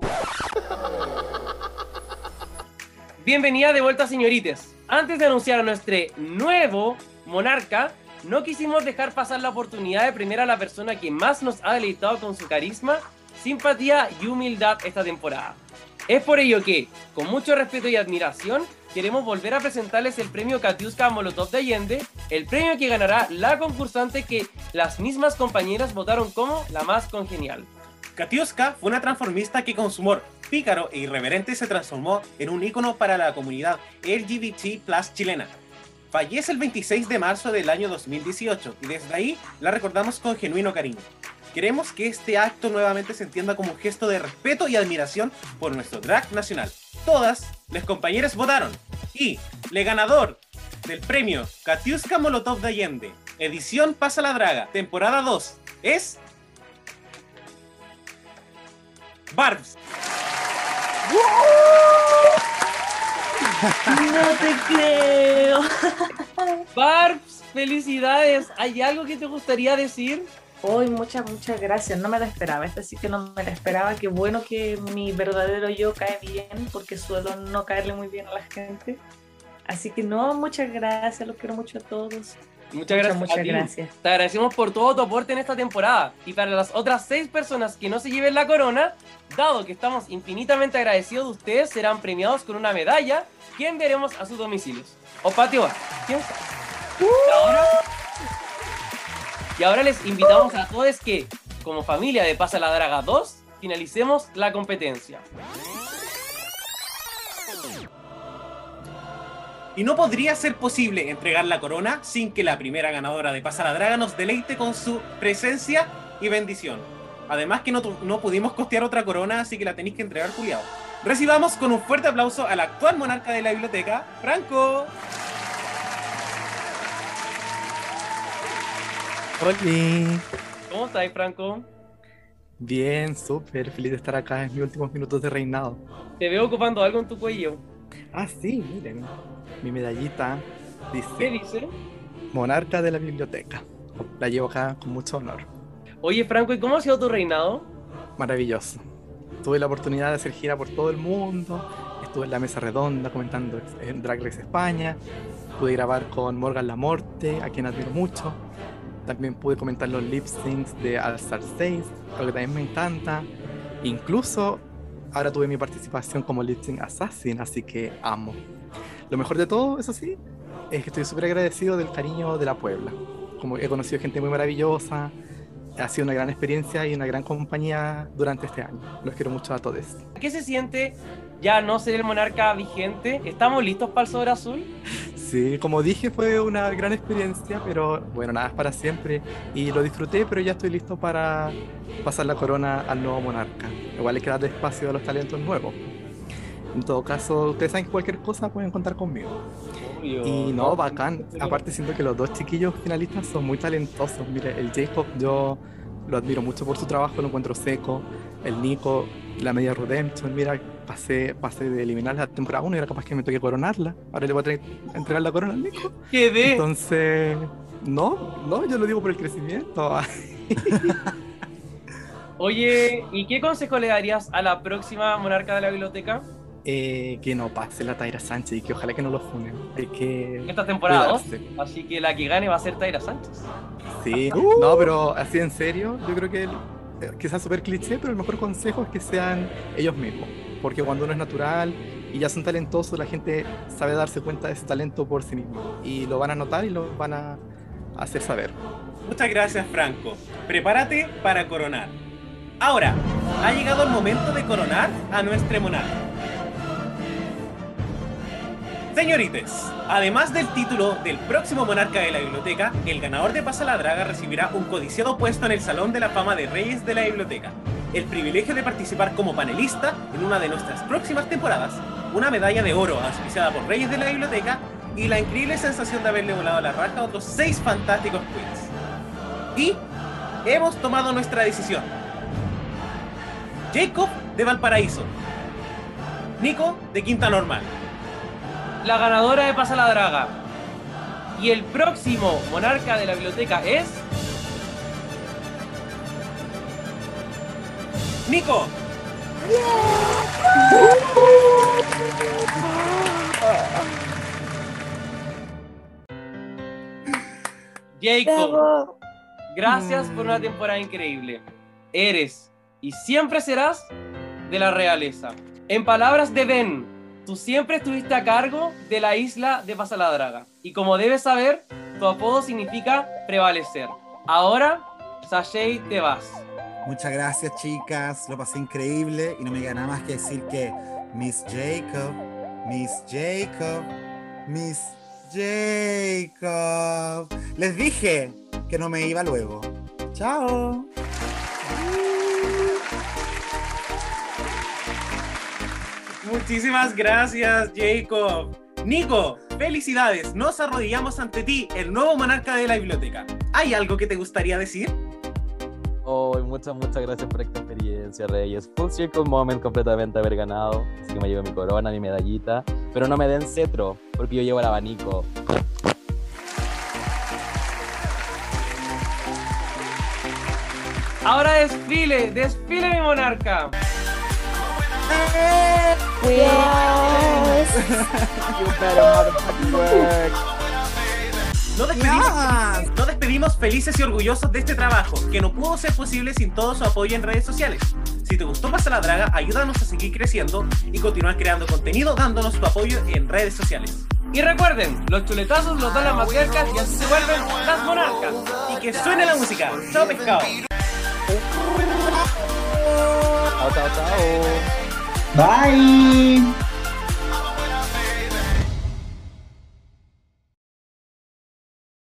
Bienvenida de vuelta, señoritas. Antes de anunciar a nuestro nuevo monarca, no quisimos dejar pasar la oportunidad de premiar a la persona que más nos ha deleitado con su carisma, simpatía y humildad esta temporada. Es por ello que, con mucho respeto y admiración, queremos volver a presentarles el premio Katiuska Molotov de Allende, el premio que ganará la concursante que las mismas compañeras votaron como la más congenial. Katiuska fue una transformista que con su humor pícaro e irreverente se transformó en un ícono para la comunidad LGBT chilena. Fallece el 26 de marzo del año 2018 y desde ahí la recordamos con genuino cariño. Queremos que este acto nuevamente se entienda como un gesto de respeto y admiración por nuestro drag nacional. Todas las compañeras votaron y el ganador del premio Katiuska Molotov de Allende, edición Pasa la Draga, temporada 2, es Barbs. No te creo. Barbs, felicidades. ¿Hay algo que te gustaría decir? Hoy muchas, muchas gracias. No me la esperaba. Esta sí que no me la esperaba. Qué bueno que mi verdadero yo cae bien, porque suelo no caerle muy bien a la gente. Así que no, muchas gracias. Los quiero mucho a todos. Muchas gracias. Muchas a ti. gracias. Te agradecemos por todo tu aporte en esta temporada. Y para las otras seis personas que no se lleven la corona, dado que estamos infinitamente agradecidos de ustedes, serán premiados con una medalla que enviaremos a sus domicilios. O patio, ¿quién sabe? Y ahora, y ahora les invitamos a todos que, como familia de Pasa la Draga 2, finalicemos la competencia. Y no podría ser posible entregar la corona sin que la primera ganadora de Pasa la Draga nos deleite con su presencia y bendición. Además que no, no pudimos costear otra corona, así que la tenéis que entregar, culiao. Recibamos con un fuerte aplauso al actual monarca de la biblioteca, Franco. Hola. ¿Cómo estás, Franco? Bien, súper feliz de estar acá en mis últimos minutos de reinado. Te veo ocupando algo en tu cuello. Ah, sí, miren. Mi medallita dice ¿Qué dice? Monarca de la Biblioteca. La llevo acá con mucho honor. Oye, Franco, ¿y cómo ha sido tu reinado? Maravilloso. Tuve la oportunidad de hacer gira por todo el mundo. Estuve en la mesa redonda comentando en Drag Race España. Pude grabar con Morgan Lamorte, a quien admiro mucho. También pude comentar los lip syncs de All Star 6, algo que también me encanta. Incluso ahora tuve mi participación como lip sync assassin, así que amo. Lo mejor de todo, eso sí, es que estoy súper agradecido del cariño de la Puebla. Como he conocido gente muy maravillosa, ha sido una gran experiencia y una gran compañía durante este año. Los quiero mucho a todos. ¿Qué se siente ya no ser el monarca vigente? ¿Estamos listos para el sobre azul? Sí, como dije, fue una gran experiencia, pero bueno, nada es para siempre. Y lo disfruté, pero ya estoy listo para pasar la corona al nuevo monarca. Igual hay que darle espacio a los talentos nuevos. En todo caso, ustedes saben cualquier cosa pueden contar conmigo. Y no, bacán. Aparte siento que los dos chiquillos finalistas son muy talentosos. Mire, el Jacob yo lo admiro mucho por su trabajo, lo encuentro seco. El Nico, la media Redemption, mira, pasé, pasé de eliminar la temporada 1 y era capaz que me toque coronarla. Ahora le voy a tener que entregar la corona al Nico. ¿Qué de? Entonces, no, no, yo lo digo por el crecimiento. [laughs] Oye, ¿y qué consejo le darías a la próxima monarca de la biblioteca? Eh, que no pase la Taira Sánchez y que ojalá que no lo funen. Hay que. Esta temporada 2, cuidarse. así que la que gane va a ser Taira Sánchez. Sí, [laughs] no, pero así en serio, yo creo que el- eh, quizás súper cliché, pero el mejor consejo es que sean ellos mismos. Porque cuando uno es natural y ya son talentosos, la gente sabe darse cuenta de ese talento por sí mismo. Y lo van a notar y lo van a hacer saber. Muchas gracias, Franco. Prepárate para coronar. Ahora, ha llegado el momento de coronar a nuestro monarca. Señoritas, además del título del próximo monarca de la biblioteca, el ganador de Pasa la Draga recibirá un codiciado puesto en el Salón de la Fama de Reyes de la Biblioteca, el privilegio de participar como panelista en una de nuestras próximas temporadas, una medalla de oro auspiciada por Reyes de la Biblioteca y la increíble sensación de haberle volado la raja a otros seis fantásticos queens. Y hemos tomado nuestra decisión. Jacob de Valparaíso. Nico de Quinta Normal. La ganadora de Pasa la Draga. Y el próximo monarca de la biblioteca es. Nico. Jacob. Gracias por una temporada increíble. Eres y siempre serás de la realeza. En palabras de Ben, tú siempre estuviste a cargo de la isla de Pasaladraga. Y como debes saber, tu apodo significa prevalecer. Ahora, Sashay, te vas. Muchas gracias, chicas. Lo pasé increíble y no me queda nada más que decir que Miss Jacob, Miss Jacob, Miss Jacob. Les dije que no me iba luego. Chao. Muchísimas gracias, Jacob. Nico, felicidades. Nos arrodillamos ante ti, el nuevo monarca de la biblioteca. ¿Hay algo que te gustaría decir? Oh, muchas, muchas gracias por esta experiencia, Reyes. Full circle moment completamente haber ganado. Así que me llevo mi corona, mi medallita. Pero no me den cetro, porque yo llevo el abanico. Ahora desfile, desfile mi monarca. Nos despedimos, nos despedimos felices y orgullosos de este trabajo, que no pudo ser posible sin todo su apoyo en redes sociales. Si te gustó Pasa la Draga, ayúdanos a seguir creciendo y continuar creando contenido dándonos tu apoyo en redes sociales. Y recuerden, los chuletazos los dan las matriarcas y así se vuelven las monarcas. Y que suene la música. Chao pescado. Chao, chao, chao. Bye.